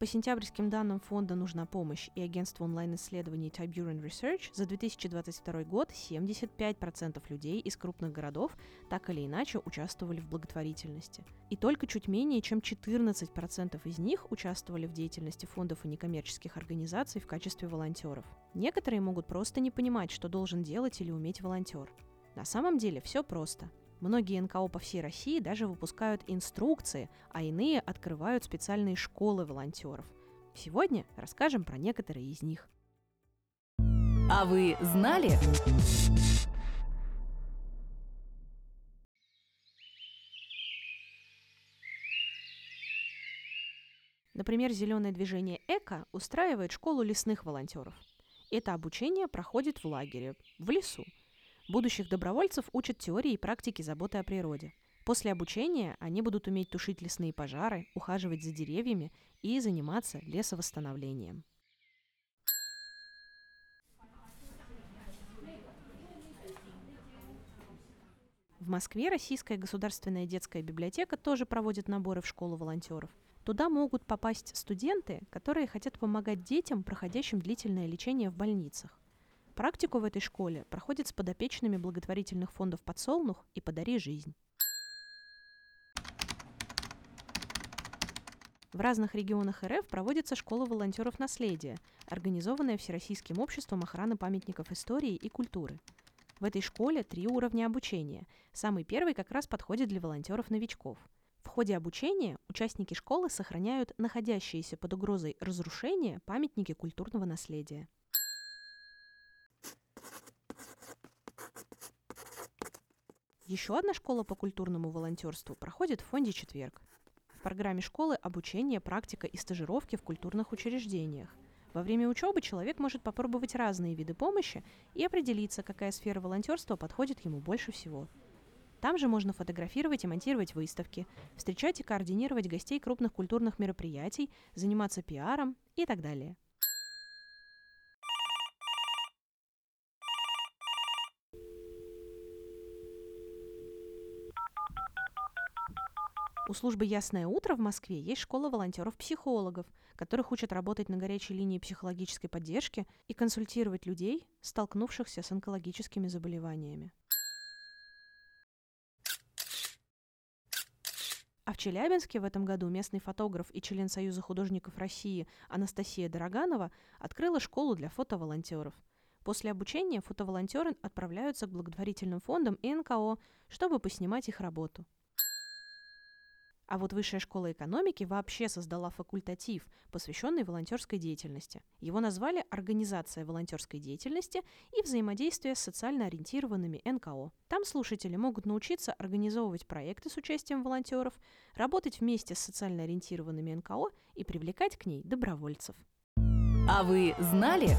По сентябрьским данным фонда «Нужна помощь» и агентства онлайн-исследований Tiburon Research за 2022 год 75% людей из крупных городов так или иначе участвовали в благотворительности. И только чуть менее чем 14% из них участвовали в деятельности фондов и некоммерческих организаций в качестве волонтеров. Некоторые могут просто не понимать, что должен делать или уметь волонтер. На самом деле все просто – Многие НКО по всей России даже выпускают инструкции, а иные открывают специальные школы волонтеров. Сегодня расскажем про некоторые из них. А вы знали? Например, зеленое движение «Эко» устраивает школу лесных волонтеров. Это обучение проходит в лагере, в лесу – Будущих добровольцев учат теории и практике заботы о природе. После обучения они будут уметь тушить лесные пожары, ухаживать за деревьями и заниматься лесовосстановлением. В Москве Российская государственная детская библиотека тоже проводит наборы в школу волонтеров. Туда могут попасть студенты, которые хотят помогать детям, проходящим длительное лечение в больницах. Практику в этой школе проходит с подопечными благотворительных фондов «Подсолнух» и «Подари жизнь». В разных регионах РФ проводится школа волонтеров наследия, организованная Всероссийским обществом охраны памятников истории и культуры. В этой школе три уровня обучения. Самый первый как раз подходит для волонтеров-новичков. В ходе обучения участники школы сохраняют находящиеся под угрозой разрушения памятники культурного наследия. Еще одна школа по культурному волонтерству проходит в фонде «Четверг». В программе школы обучение, практика и стажировки в культурных учреждениях. Во время учебы человек может попробовать разные виды помощи и определиться, какая сфера волонтерства подходит ему больше всего. Там же можно фотографировать и монтировать выставки, встречать и координировать гостей крупных культурных мероприятий, заниматься пиаром и так далее. У службы «Ясное утро» в Москве есть школа волонтеров-психологов, которых учат работать на горячей линии психологической поддержки и консультировать людей, столкнувшихся с онкологическими заболеваниями. А в Челябинске в этом году местный фотограф и член Союза художников России Анастасия Дороганова открыла школу для фотоволонтеров. После обучения фотоволонтеры отправляются к благотворительным фондам и НКО, чтобы поснимать их работу. А вот Высшая школа экономики вообще создала факультатив, посвященный волонтерской деятельности. Его назвали «Организация волонтерской деятельности и взаимодействие с социально ориентированными НКО». Там слушатели могут научиться организовывать проекты с участием волонтеров, работать вместе с социально ориентированными НКО и привлекать к ней добровольцев. А вы знали?